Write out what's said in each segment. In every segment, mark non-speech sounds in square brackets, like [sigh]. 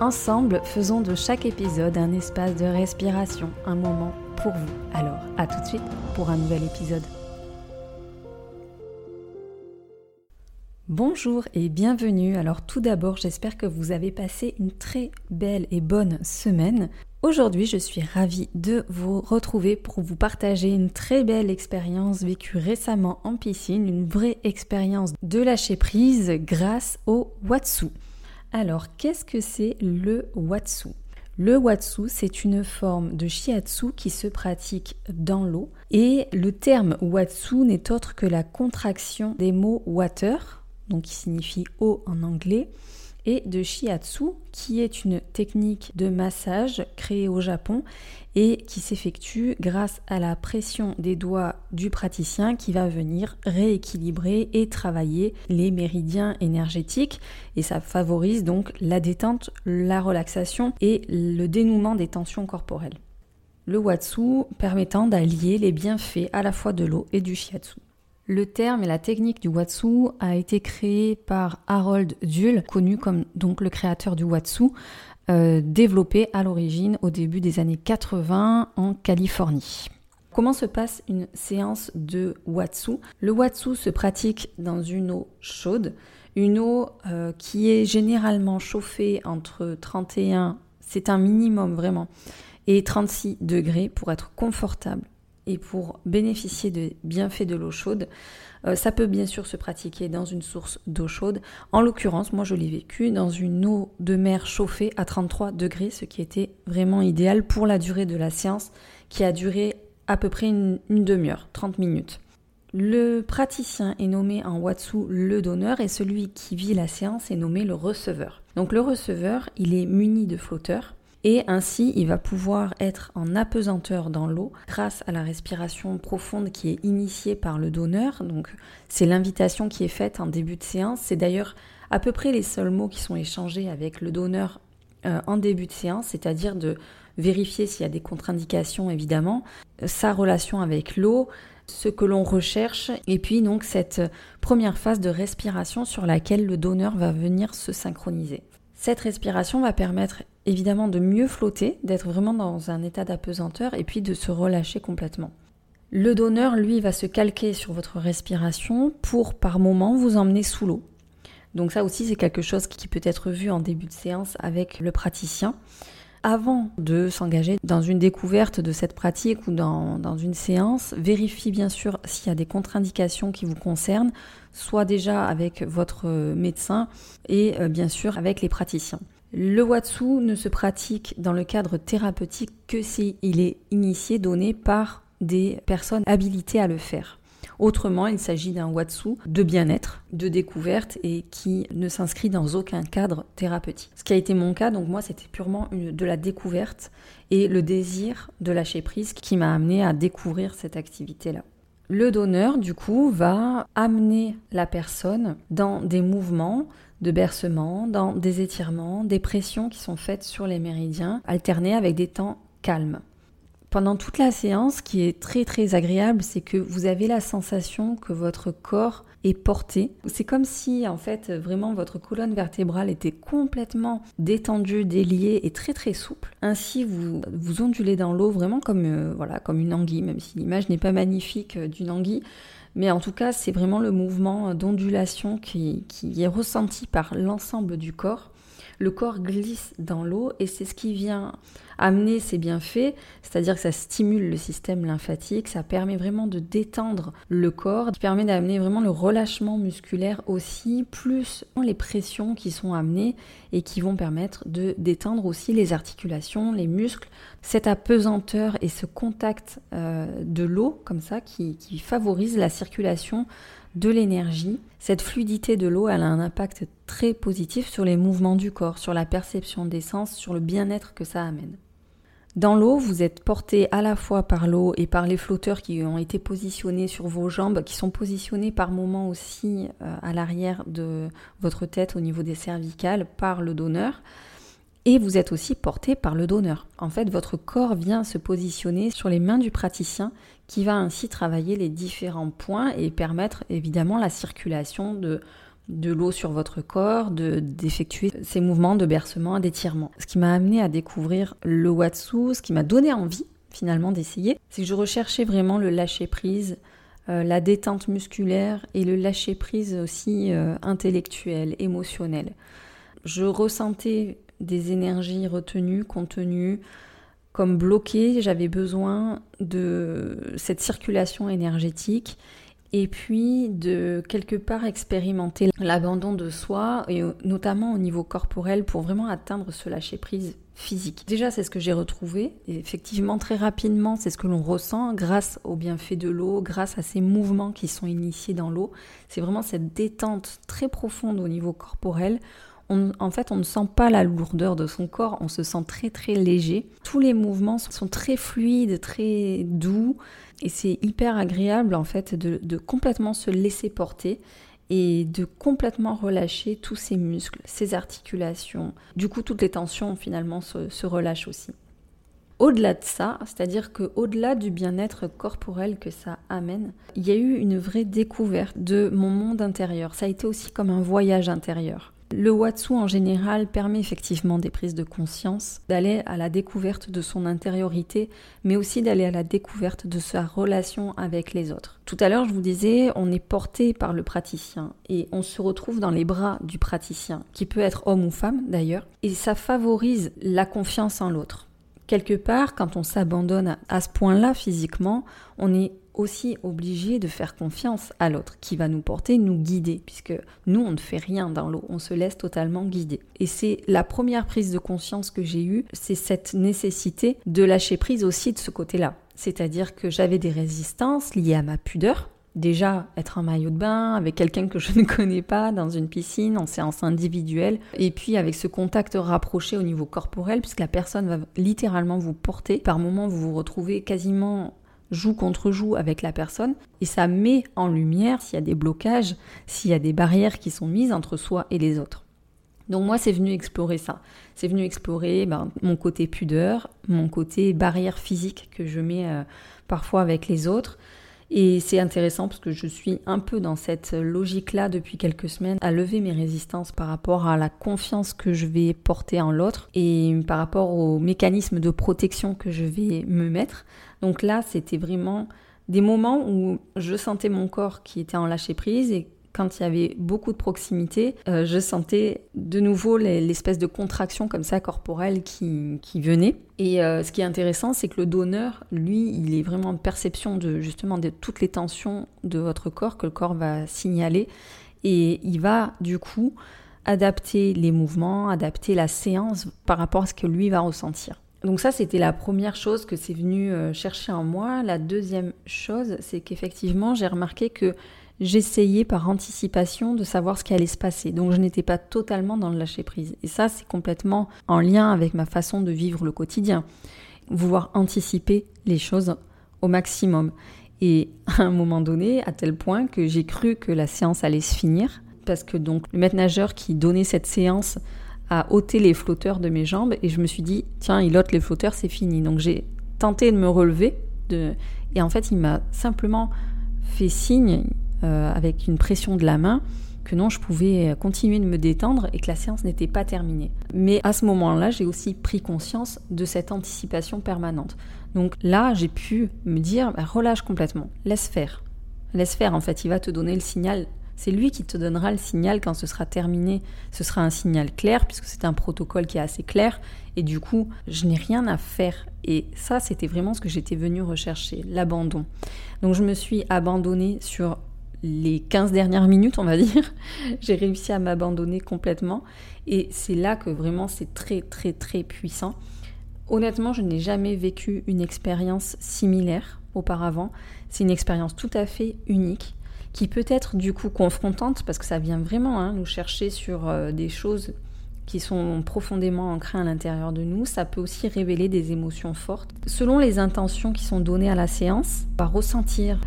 Ensemble, faisons de chaque épisode un espace de respiration, un moment pour vous. Alors, à tout de suite pour un nouvel épisode. Bonjour et bienvenue. Alors tout d'abord, j'espère que vous avez passé une très belle et bonne semaine. Aujourd'hui, je suis ravie de vous retrouver pour vous partager une très belle expérience vécue récemment en piscine, une vraie expérience de lâcher prise grâce au Watsu. Alors, qu'est-ce que c'est le Watsu? Le Watsu, c'est une forme de shiatsu qui se pratique dans l'eau. Et le terme Watsu n'est autre que la contraction des mots water, donc qui signifie eau en anglais, et de shiatsu, qui est une technique de massage créée au Japon et qui s'effectue grâce à la pression des doigts du praticien qui va venir rééquilibrer et travailler les méridiens énergétiques et ça favorise donc la détente, la relaxation et le dénouement des tensions corporelles. Le Watsu permettant d'allier les bienfaits à la fois de l'eau et du shiatsu. Le terme et la technique du Watsu a été créé par Harold Dull, connu comme donc le créateur du Watsu, euh, développé à l'origine au début des années 80 en Californie. Comment se passe une séance de Watsu? Le Watsu se pratique dans une eau chaude, une eau euh, qui est généralement chauffée entre 31, c'est un minimum vraiment, et 36 degrés pour être confortable et pour bénéficier des bienfaits de l'eau chaude, euh, ça peut bien sûr se pratiquer dans une source d'eau chaude. En l'occurrence, moi je l'ai vécu dans une eau de mer chauffée à 33 degrés, ce qui était vraiment idéal pour la durée de la séance qui a duré à peu près une, une demi-heure, 30 minutes. Le praticien est nommé en Watsu le donneur et celui qui vit la séance est nommé le receveur. Donc le receveur, il est muni de flotteurs et ainsi il va pouvoir être en apesanteur dans l'eau grâce à la respiration profonde qui est initiée par le donneur. Donc c'est l'invitation qui est faite en début de séance. C'est d'ailleurs à peu près les seuls mots qui sont échangés avec le donneur euh, en début de séance, c'est-à-dire de vérifier s'il y a des contre-indications évidemment, sa relation avec l'eau, ce que l'on recherche, et puis donc cette première phase de respiration sur laquelle le donneur va venir se synchroniser. Cette respiration va permettre évidemment de mieux flotter, d'être vraiment dans un état d'apesanteur et puis de se relâcher complètement. Le donneur, lui, va se calquer sur votre respiration pour par moment vous emmener sous l'eau. Donc ça aussi, c'est quelque chose qui peut être vu en début de séance avec le praticien. Avant de s'engager dans une découverte de cette pratique ou dans, dans une séance, vérifiez bien sûr s'il y a des contre-indications qui vous concernent, soit déjà avec votre médecin et euh, bien sûr avec les praticiens. Le Watsu ne se pratique dans le cadre thérapeutique que s'il est initié, donné par des personnes habilitées à le faire. Autrement, il s'agit d'un Watsu de bien-être, de découverte et qui ne s'inscrit dans aucun cadre thérapeutique. Ce qui a été mon cas, donc moi c'était purement de la découverte et le désir de lâcher prise qui m'a amené à découvrir cette activité-là. Le donneur, du coup, va amener la personne dans des mouvements de bercement, dans des étirements, des pressions qui sont faites sur les méridiens, alternés avec des temps calmes. Pendant toute la séance, ce qui est très très agréable, c'est que vous avez la sensation que votre corps est porté. C'est comme si en fait vraiment votre colonne vertébrale était complètement détendue, déliée et très très souple. Ainsi vous vous ondulez dans l'eau vraiment comme euh, voilà comme une anguille, même si l'image n'est pas magnifique euh, d'une anguille. Mais en tout cas, c'est vraiment le mouvement d'ondulation qui, qui est ressenti par l'ensemble du corps. Le corps glisse dans l'eau et c'est ce qui vient amener ses bienfaits, c'est-à-dire que ça stimule le système lymphatique, ça permet vraiment de détendre le corps, qui permet d'amener vraiment le relâchement musculaire aussi, plus les pressions qui sont amenées et qui vont permettre de détendre aussi les articulations, les muscles, cette apesanteur et ce contact euh, de l'eau comme ça qui, qui favorise la circulation de l'énergie. Cette fluidité de l'eau, a un impact très positif sur les mouvements du corps, sur la perception des sens, sur le bien-être que ça amène. Dans l'eau, vous êtes porté à la fois par l'eau et par les flotteurs qui ont été positionnés sur vos jambes, qui sont positionnés par moments aussi euh, à l'arrière de votre tête au niveau des cervicales par le donneur. Et vous êtes aussi porté par le donneur. En fait, votre corps vient se positionner sur les mains du praticien qui va ainsi travailler les différents points et permettre évidemment la circulation de, de l'eau sur votre corps, d'effectuer ces mouvements de bercement d'étirement. Ce qui m'a amené à découvrir le Watsu, ce qui m'a donné envie finalement d'essayer, c'est que je recherchais vraiment le lâcher prise, euh, la détente musculaire et le lâcher prise aussi euh, intellectuel, émotionnel. Je ressentais des énergies retenues, contenues, comme bloquées. J'avais besoin de cette circulation énergétique et puis de quelque part expérimenter l'abandon de soi, et notamment au niveau corporel, pour vraiment atteindre ce lâcher-prise physique. Déjà, c'est ce que j'ai retrouvé, et effectivement, très rapidement, c'est ce que l'on ressent grâce au bienfait de l'eau, grâce à ces mouvements qui sont initiés dans l'eau. C'est vraiment cette détente très profonde au niveau corporel en fait, on ne sent pas la lourdeur de son corps, on se sent très très léger. Tous les mouvements sont très fluides, très doux, et c'est hyper agréable en fait de, complètement se laisser porter et de complètement relâcher tous ses muscles, ses articulations. Du coup, toutes les tensions finalement se, se relâchent aussi. Au-delà de ça, c'est-à-dire que au-delà du bien-être corporel que ça amène, il y a eu une vraie découverte de mon monde intérieur. Ça a été aussi comme un voyage intérieur. Le Watsu en général permet effectivement des prises de conscience, d'aller à la découverte de son intériorité, mais aussi d'aller à la découverte de sa relation avec les autres. Tout à l'heure, je vous disais, on est porté par le praticien et on se retrouve dans les bras du praticien, qui peut être homme ou femme d'ailleurs, et ça favorise la confiance en l'autre. Quelque part, quand on s'abandonne à ce point-là physiquement, on est aussi obligé de faire confiance à l'autre qui va nous porter, nous guider, puisque nous, on ne fait rien dans l'eau, on se laisse totalement guider. Et c'est la première prise de conscience que j'ai eue, c'est cette nécessité de lâcher prise aussi de ce côté-là. C'est-à-dire que j'avais des résistances liées à ma pudeur, Déjà, être en maillot de bain avec quelqu'un que je [laughs] ne connais pas dans une piscine en séance individuelle, et puis avec ce contact rapproché au niveau corporel, puisque la personne va littéralement vous porter. Par moments, vous vous retrouvez quasiment joue contre joue avec la personne et ça met en lumière s'il y a des blocages, s'il y a des barrières qui sont mises entre soi et les autres. Donc moi, c'est venu explorer ça. C'est venu explorer ben, mon côté pudeur, mon côté barrière physique que je mets euh, parfois avec les autres, et c'est intéressant parce que je suis un peu dans cette logique-là depuis quelques semaines, à lever mes résistances par rapport à la confiance que je vais porter en l'autre et par rapport aux mécanismes de protection que je vais me mettre. Donc là, c'était vraiment des moments où je sentais mon corps qui était en lâcher prise et quand il y avait beaucoup de proximité, euh, je sentais de nouveau l'espèce de contraction comme ça corporelle qui, venait. Et euh, ce qui est intéressant, c'est que le donneur, lui, il est vraiment en perception de justement de toutes les tensions de votre corps que le corps va signaler. Et il va du coup adapter les mouvements, adapter la séance par rapport à ce que lui va ressentir. Donc ça, c'était la première chose que c'est venu euh, chercher en moi. La deuxième chose, c'est qu'effectivement, j'ai remarqué que j'essayais par anticipation de savoir ce qui allait se passer. Donc je n'étais pas totalement dans le lâcher prise. Et ça, c'est complètement en lien avec ma façon de vivre le quotidien. Vouloir anticiper les choses au maximum. Et [laughs] à un moment donné, à tel point que j'ai cru que la séance allait se finir, parce que donc le maître nageur qui donnait cette séance a ôté les flotteurs de mes jambes, et je me suis dit, tiens, il ôte les flotteurs, c'est fini. Donc j'ai tenté de me relever, et en fait, il m'a simplement fait signe, euh, avec une pression de la main que non, je pouvais continuer de me détendre et que la séance n'était pas terminée. Mais à ce moment-là, j'ai aussi pris conscience de cette anticipation permanente. Donc là, j'ai pu me dire, bah, relâche complètement, laisse faire. Laisse faire, en fait, il va te donner le signal. C'est lui qui te donnera le signal quand ce sera terminé. Ce sera un signal clair, puisque c'est un protocole qui est assez clair. Et du coup, je n'ai rien à faire. Et ça, c'était vraiment ce que j'étais venue rechercher, l'abandon. Donc je me suis abandonnée sur les 15 dernières minutes, on va dire, [laughs] j'ai réussi à m'abandonner complètement. Et c'est là que vraiment c'est très très très puissant. Honnêtement, je n'ai jamais vécu une expérience similaire auparavant. C'est une expérience tout à fait unique. qui peut être du coup confrontante parce que ça vient vraiment hein, nous chercher sur euh, des choses qui sont profondément ancrées à l'intérieur de nous. Ça peut aussi révéler des émotions fortes. Selon les intentions qui sont données à la séance, on va ressentir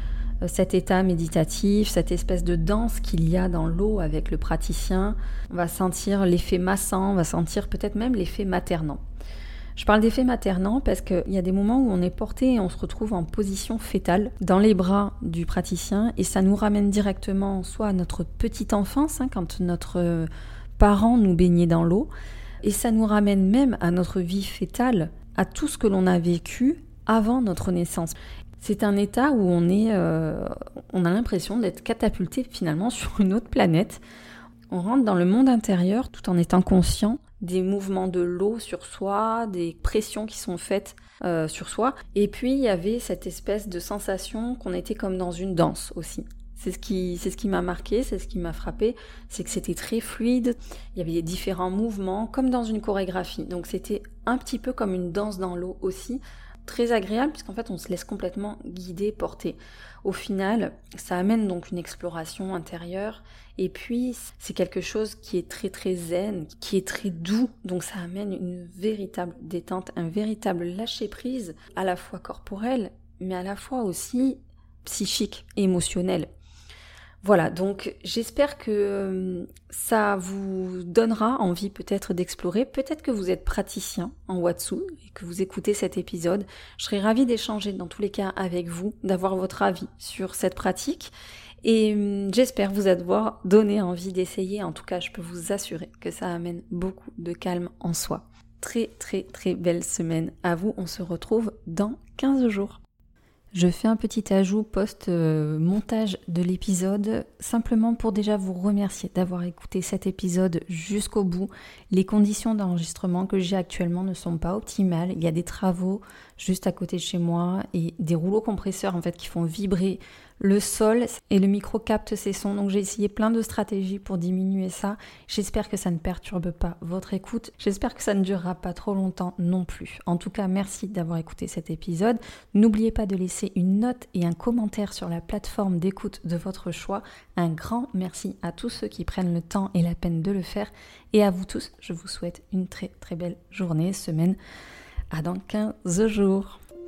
cet état méditatif, cette espèce de danse qu'il y a dans l'eau avec le praticien. On va sentir l'effet massant, on va sentir peut-être même l'effet maternant. Je parle d'effet maternant parce qu'il y a des moments où on est porté et on se retrouve en position fétale dans les bras du praticien et ça nous ramène directement soit à notre petite enfance, hein, quand notre parent nous baignait dans l'eau, et ça nous ramène même à notre vie fétale, à tout ce que l'on a vécu avant notre naissance. C'est un état où on est, euh, on a l'impression d'être catapulté finalement [laughs] sur une autre planète. On rentre dans le monde intérieur tout en étant conscient des mouvements de l'eau sur soi, des pressions qui sont faites euh, sur soi. Et puis il y avait cette espèce de sensation qu'on était comme dans une danse aussi. C'est ce qui, c'est ce qui m'a marqué, c'est ce qui m'a frappé, c'est que c'était très fluide. Il y avait différents mouvements, comme dans une chorégraphie. Donc c'était un petit peu comme une danse dans l'eau aussi, très agréable puisqu'en fait on se laisse complètement guider, porter. Au final, ça amène donc une exploration intérieure et puis c'est quelque chose qui est très très zen, qui est très doux. Donc ça amène une véritable détente, un véritable lâcher prise à la fois corporel mais à la fois aussi psychique, émotionnel. Voilà, donc j'espère que euh, ça vous donnera envie peut-être d'explorer. Peut-être que vous êtes praticien en Watsu et que vous écoutez cet épisode. Je serais ravie d'échanger dans tous les cas avec vous, d'avoir votre avis sur cette pratique. Et hum, j'espère vous avoir donné envie d'essayer. En tout cas, je peux vous assurer que ça amène beaucoup de calme en soi. Très très très belle semaine à vous. On se retrouve dans 15 jours. Je fais un petit ajout post-montage de l'épisode, simplement pour déjà vous remercier d'avoir écouté cet épisode jusqu'au bout. Les conditions d'enregistrement que j'ai actuellement ne sont pas optimales. Il y a des travaux juste à côté de chez moi et des rouleaux compresseurs en fait qui font vibrer le sol et le micro capte ces sons. Donc j'ai essayé plein de stratégies pour diminuer ça. J'espère que ça ne perturbe pas votre écoute. J'espère que ça ne durera pas trop longtemps non plus. En tout cas, merci d'avoir écouté cet épisode. N'oubliez pas de laisser une note et un commentaire sur la plateforme d'écoute de votre choix. Un grand merci à tous ceux qui prennent le temps et la peine de le faire. Et à vous tous, je vous souhaite une très très belle journée, semaine. À dans 15 jours.